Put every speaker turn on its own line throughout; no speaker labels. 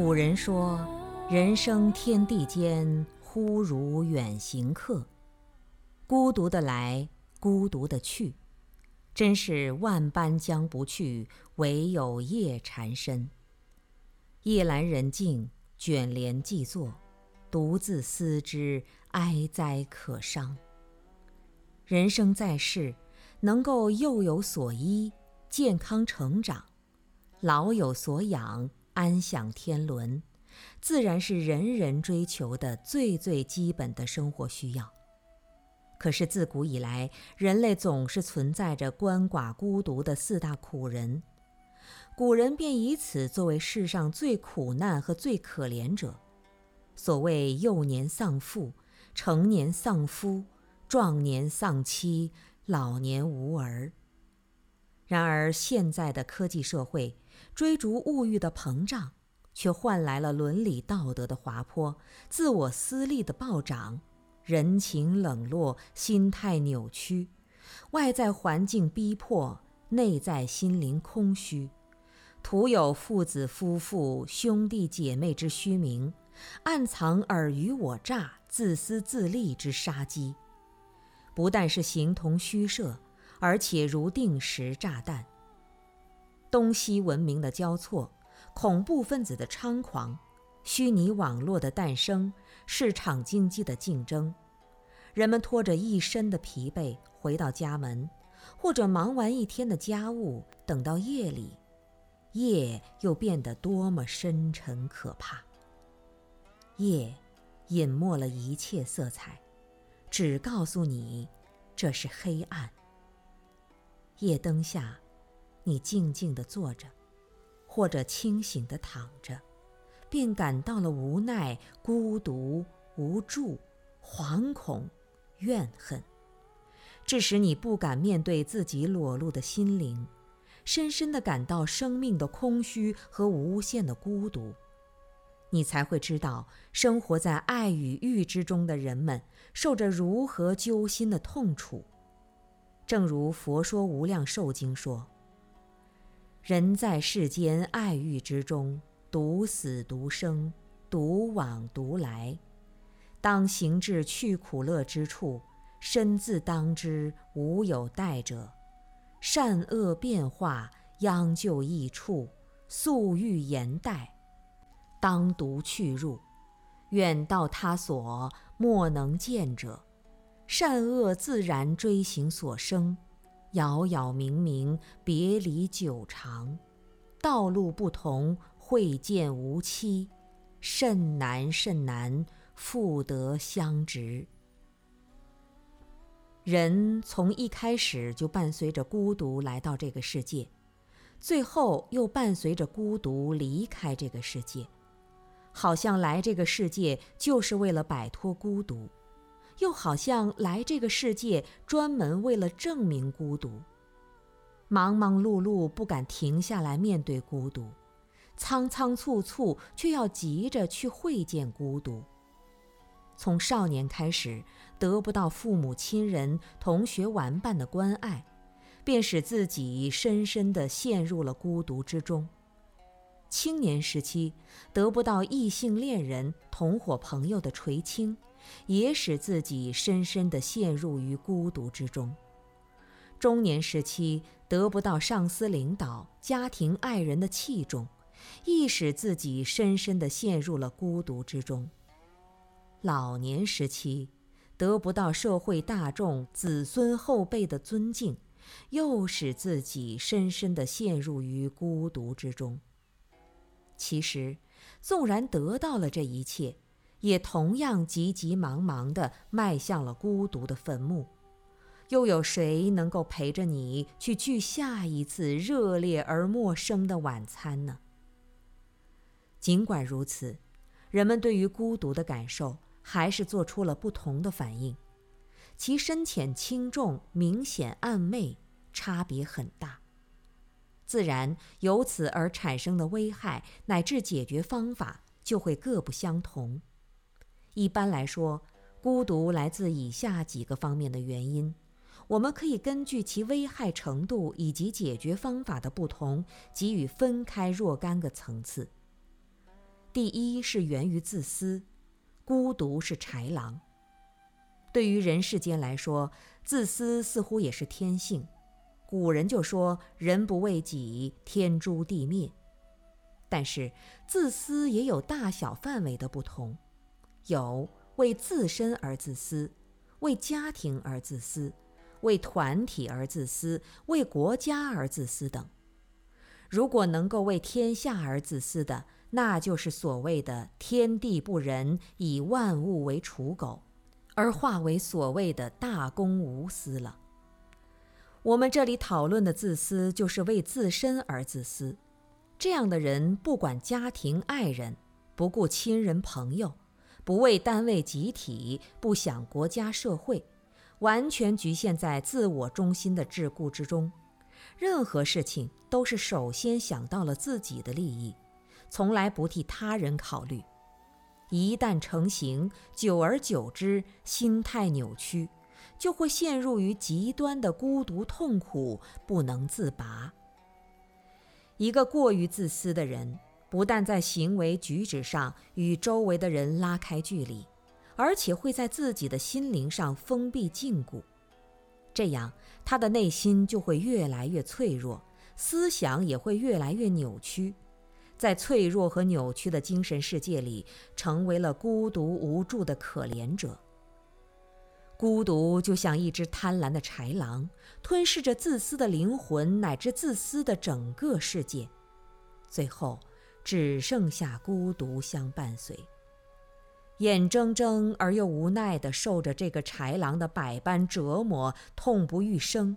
古人说：“人生天地间，忽如远行客。”孤独的来，孤独的去，真是万般将不去，唯有夜缠身。夜阑人静，卷帘寂坐，独自思之，哀哉可伤。人生在世，能够幼有所依，健康成长；老有所养。安享天伦，自然是人人追求的最最基本的生活需要。可是自古以来，人类总是存在着鳏寡孤独的四大苦人，古人便以此作为世上最苦难和最可怜者。所谓幼年丧父，成年丧夫，壮年丧妻，老年无儿。然而现在的科技社会。追逐物欲的膨胀，却换来了伦理道德的滑坡，自我私利的暴涨，人情冷落，心态扭曲，外在环境逼迫，内在心灵空虚，徒有父子夫妇、兄弟姐妹之虚名，暗藏尔虞我诈、自私自利之杀机，不但是形同虚设，而且如定时炸弹。东西文明的交错，恐怖分子的猖狂，虚拟网络的诞生，市场经济的竞争，人们拖着一身的疲惫回到家门，或者忙完一天的家务，等到夜里，夜又变得多么深沉可怕。夜隐没了一切色彩，只告诉你这是黑暗。夜灯下。你静静地坐着，或者清醒地躺着，便感到了无奈、孤独、无助、惶恐、怨恨，致使你不敢面对自己裸露的心灵，深深地感到生命的空虚和无限的孤独。你才会知道，生活在爱与欲之中的人们受着如何揪心的痛楚。正如《佛说无量寿经》说。人在世间爱欲之中，独死独生，独往独来。当行至去苦乐之处，身自当之，无有待者。善恶变化，央就异处，素欲言待，当独去入。远到他所，莫能见者。善恶自然追行所生。杳杳冥冥，别离久长，道路不同，会见无期，甚难甚难，复得相值。人从一开始就伴随着孤独来到这个世界，最后又伴随着孤独离开这个世界，好像来这个世界就是为了摆脱孤独。又好像来这个世界专门为了证明孤独，忙忙碌碌不敢停下来面对孤独，仓仓促促却要急着去会见孤独。从少年开始得不到父母亲人、同学玩伴的关爱，便使自己深深地陷入了孤独之中。青年时期得不到异性恋人、同伙朋友的垂青。也使自己深深地陷入于孤独之中。中年时期得不到上司领导、家庭爱人的器重，亦使自己深深地陷入了孤独之中。老年时期得不到社会大众、子孙后辈的尊敬，又使自己深深地陷入于孤独之中。其实，纵然得到了这一切，也同样急急忙忙地迈向了孤独的坟墓，又有谁能够陪着你去聚下一次热烈而陌生的晚餐呢？尽管如此，人们对于孤独的感受还是做出了不同的反应，其深浅轻重、明显暗昧，差别很大。自然由此而产生的危害乃至解决方法就会各不相同。一般来说，孤独来自以下几个方面的原因，我们可以根据其危害程度以及解决方法的不同，给予分开若干个层次。第一是源于自私，孤独是豺狼。对于人世间来说，自私似乎也是天性。古人就说“人不为己，天诛地灭”。但是，自私也有大小范围的不同，有为自身而自私，为家庭而自私，为团体而自私，为国家而自私等。如果能够为天下而自私的，那就是所谓的“天地不仁，以万物为刍狗”，而化为所谓的大公无私了。我们这里讨论的自私，就是为自身而自私。这样的人不管家庭爱人，不顾亲人朋友，不为单位集体，不想国家社会，完全局限在自我中心的桎梏之中。任何事情都是首先想到了自己的利益，从来不替他人考虑。一旦成型，久而久之，心态扭曲，就会陷入于极端的孤独痛苦，不能自拔。一个过于自私的人，不但在行为举止上与周围的人拉开距离，而且会在自己的心灵上封闭禁锢。这样，他的内心就会越来越脆弱，思想也会越来越扭曲，在脆弱和扭曲的精神世界里，成为了孤独无助的可怜者。孤独就像一只贪婪的豺狼，吞噬着自私的灵魂乃至自私的整个世界，最后只剩下孤独相伴随。眼睁睁而又无奈地受着这个豺狼的百般折磨，痛不欲生。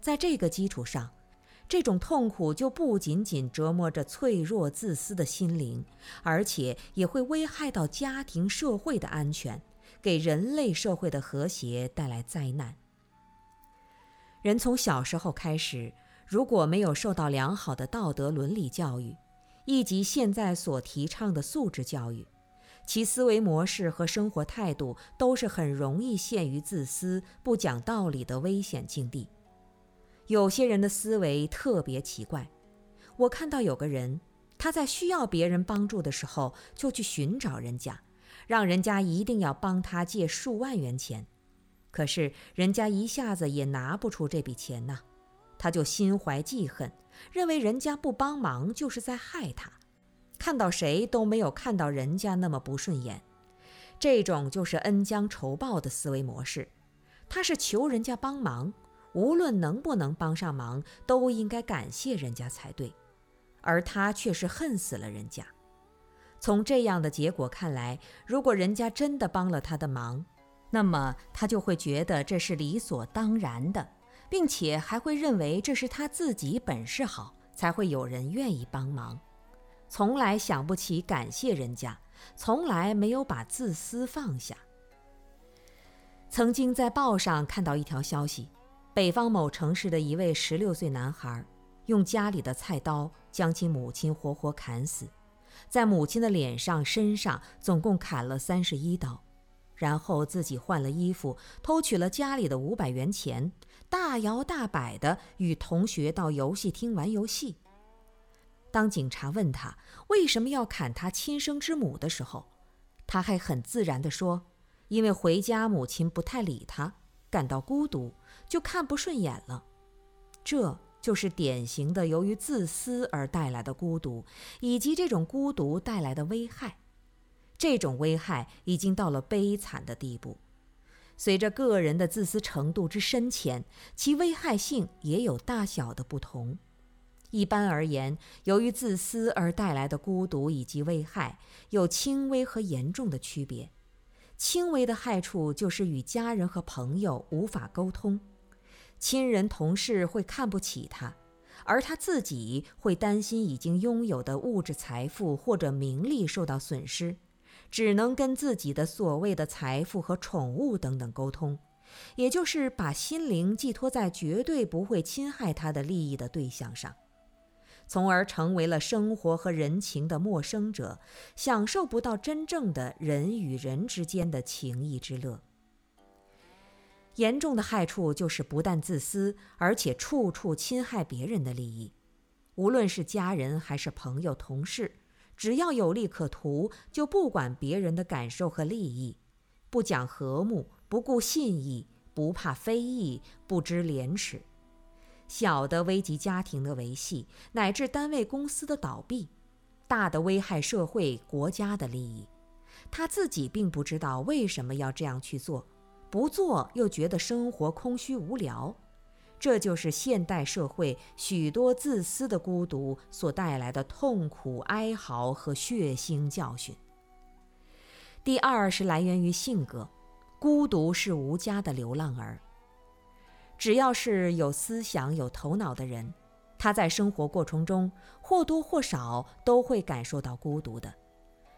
在这个基础上，这种痛苦就不仅仅折磨着脆弱自私的心灵，而且也会危害到家庭社会的安全。给人类社会的和谐带来灾难。人从小时候开始，如果没有受到良好的道德伦理教育，以及现在所提倡的素质教育，其思维模式和生活态度都是很容易陷于自私、不讲道理的危险境地。有些人的思维特别奇怪，我看到有个人，他在需要别人帮助的时候，就去寻找人家。让人家一定要帮他借数万元钱，可是人家一下子也拿不出这笔钱呢，他就心怀记恨，认为人家不帮忙就是在害他，看到谁都没有看到人家那么不顺眼，这种就是恩将仇报的思维模式。他是求人家帮忙，无论能不能帮上忙，都应该感谢人家才对，而他却是恨死了人家。从这样的结果看来，如果人家真的帮了他的忙，那么他就会觉得这是理所当然的，并且还会认为这是他自己本事好，才会有人愿意帮忙，从来想不起感谢人家，从来没有把自私放下。曾经在报上看到一条消息，北方某城市的一位十六岁男孩，用家里的菜刀将其母亲活活砍死。在母亲的脸上、身上总共砍了三十一刀，然后自己换了衣服，偷取了家里的五百元钱，大摇大摆地与同学到游戏厅玩游戏。当警察问他为什么要砍他亲生之母的时候，他还很自然地说：“因为回家母亲不太理他，感到孤独，就看不顺眼了。”这。就是典型的由于自私而带来的孤独，以及这种孤独带来的危害。这种危害已经到了悲惨的地步。随着个人的自私程度之深浅，其危害性也有大小的不同。一般而言，由于自私而带来的孤独以及危害有轻微和严重的区别。轻微的害处就是与家人和朋友无法沟通。亲人同事会看不起他，而他自己会担心已经拥有的物质财富或者名利受到损失，只能跟自己的所谓的财富和宠物等等沟通，也就是把心灵寄托在绝对不会侵害他的利益的对象上，从而成为了生活和人情的陌生者，享受不到真正的人与人之间的情谊之乐。严重的害处就是不但自私，而且处处侵害别人的利益，无论是家人还是朋友、同事，只要有利可图，就不管别人的感受和利益，不讲和睦，不顾信义，不怕非议，不知廉耻。小的危及家庭的维系，乃至单位公司的倒闭；大的危害社会国家的利益。他自己并不知道为什么要这样去做，不做又觉得生活空虚无聊。这就是现代社会许多自私的孤独所带来的痛苦、哀嚎和血腥教训。第二是来源于性格，孤独是无家的流浪儿。只要是有思想、有头脑的人，他在生活过程中或多或少都会感受到孤独的，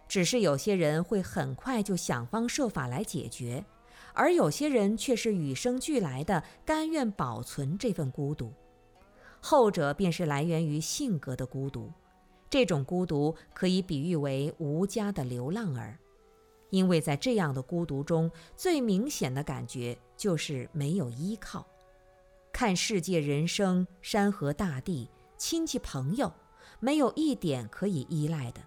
只是有些人会很快就想方设法来解决。而有些人却是与生俱来的，甘愿保存这份孤独，后者便是来源于性格的孤独。这种孤独可以比喻为无家的流浪儿，因为在这样的孤独中，最明显的感觉就是没有依靠。看世界、人生、山河大地、亲戚朋友，没有一点可以依赖的，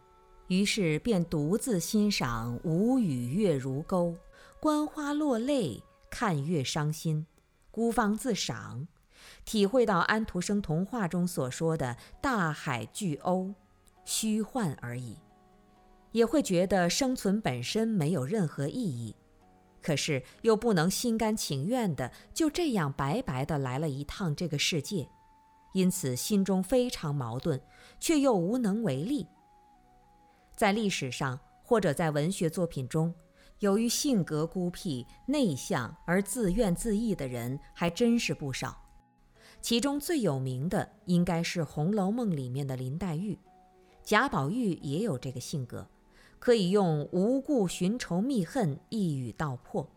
于是便独自欣赏无语月如钩。观花落泪，看月伤心，孤芳自赏，体会到安徒生童话中所说的大海巨鸥，虚幻而已，也会觉得生存本身没有任何意义，可是又不能心甘情愿的就这样白白的来了一趟这个世界，因此心中非常矛盾，却又无能为力。在历史上或者在文学作品中。由于性格孤僻、内向而自怨自艾的人还真是不少，其中最有名的应该是《红楼梦》里面的林黛玉。贾宝玉也有这个性格，可以用无故寻仇觅恨一语道破。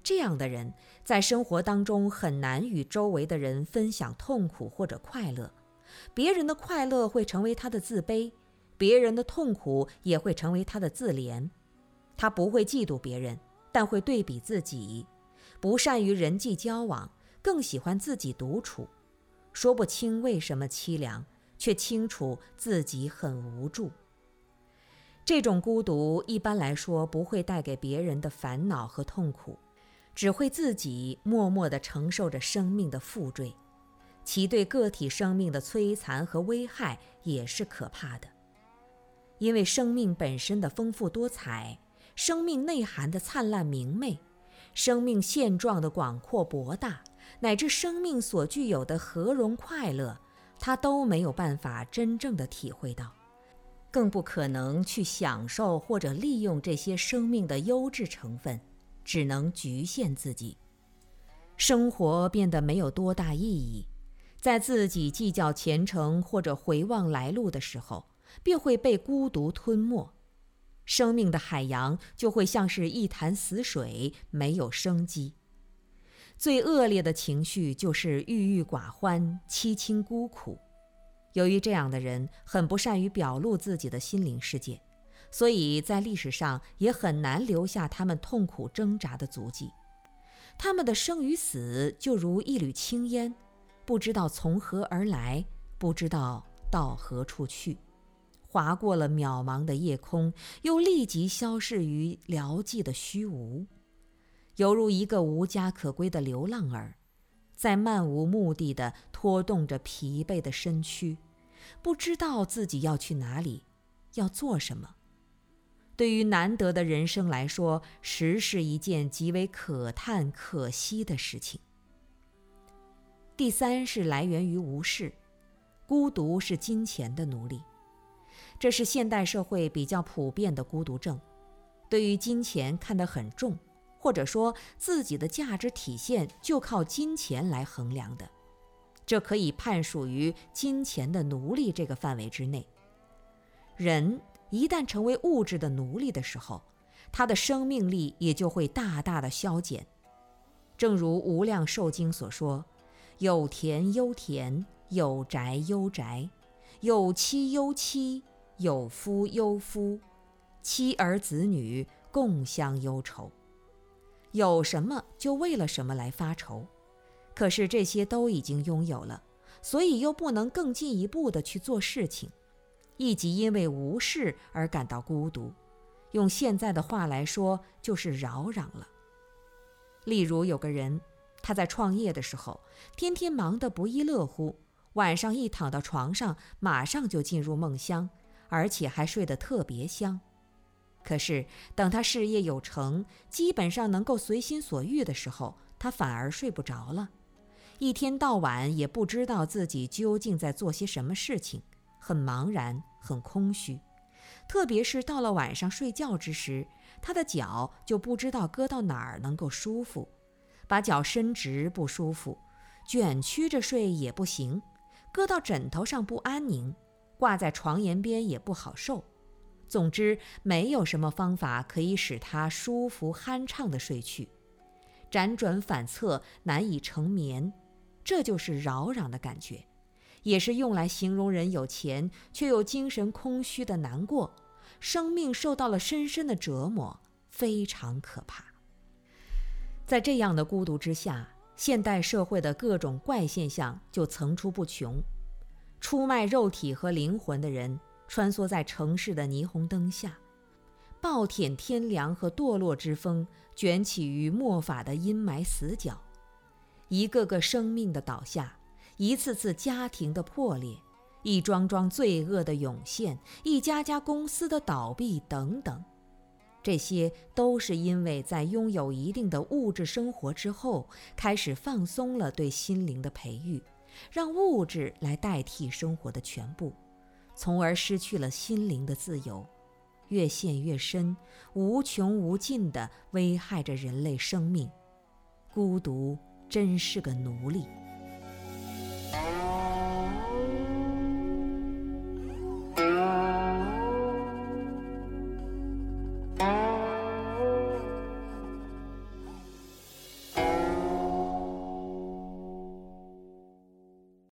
这样的人在生活当中很难与周围的人分享痛苦或者快乐，别人的快乐会成为他的自卑，别人的痛苦也会成为他的自怜。他不会嫉妒别人，但会对比自己；不善于人际交往，更喜欢自己独处。说不清为什么凄凉，却清楚自己很无助。这种孤独一般来说不会带给别人的烦恼和痛苦，只会自己默默地承受着生命的负坠，其对个体生命的摧残和危害也是可怕的。因为生命本身的丰富多彩。生命内涵的灿烂明媚，生命现状的广阔博大，乃至生命所具有的和融快乐，他都没有办法真正的体会到，更不可能去享受或者利用这些生命的优质成分，只能局限自己，生活变得没有多大意义，在自己计较前程或者回望来路的时候，便会被孤独吞没。生命的海洋就会像是一潭死水，没有生机。最恶劣的情绪就是郁郁寡欢、凄清孤苦。由于这样的人很不善于表露自己的心灵世界，所以在历史上也很难留下他们痛苦挣扎的足迹。他们的生与死就如一缕青烟，不知道从何而来，不知道到何处去。划过了渺茫的夜空，又立即消逝于辽寂的虚无，犹如一个无家可归的流浪儿，在漫无目的的拖动着疲惫的身躯，不知道自己要去哪里，要做什么。对于难得的人生来说，实是一件极为可叹可惜的事情。第三是来源于无视，孤独是金钱的奴隶。这是现代社会比较普遍的孤独症，对于金钱看得很重，或者说自己的价值体现就靠金钱来衡量的，这可以判属于金钱的奴隶这个范围之内。人一旦成为物质的奴隶的时候，他的生命力也就会大大的消减。正如《无量寿经》所说：“有田忧田，有宅忧宅，有妻忧妻。”有夫忧夫，妻儿子女共相忧愁。有什么就为了什么来发愁，可是这些都已经拥有了，所以又不能更进一步的去做事情，亦即因为无事而感到孤独。用现在的话来说，就是扰攘了。例如，有个人，他在创业的时候，天天忙得不亦乐乎，晚上一躺到床上，马上就进入梦乡，而且还睡得特别香。可是，等他事业有成，基本上能够随心所欲的时候，他反而睡不着了，一天到晚也不知道自己究竟在做些什么事情，很茫然，很空虚。特别是到了晚上睡觉之时，他的脚就不知道搁到哪儿能够舒服，把脚伸直不舒服，卷曲着睡也不行，搁到枕头上不安宁，挂在床沿边也不好受。总之，没有什么方法可以使他舒服酣畅地睡去，辗转反侧，难以成眠。这就是扰攘的感觉。也是用来形容人有钱却又精神空虚的难过，生命受到了深深的折磨，非常可怕。在这样的孤独之下，现代社会的各种怪现象就层出不穷。出卖肉体和灵魂的人穿梭在城市的霓虹灯下，暴殄天良和堕落之风卷起于末法的阴霾死角，一个个生命的倒下。一次次家庭的破裂，一桩桩罪恶的涌现，一家家公司的倒闭等等，这些都是因为在拥有一定的物质生活之后，开始放松了对心灵的培育，让物质来代替生活的全部，从而失去了心灵的自由，越陷越深，无穷无尽地危害着人类生命。孤独真是个奴隶。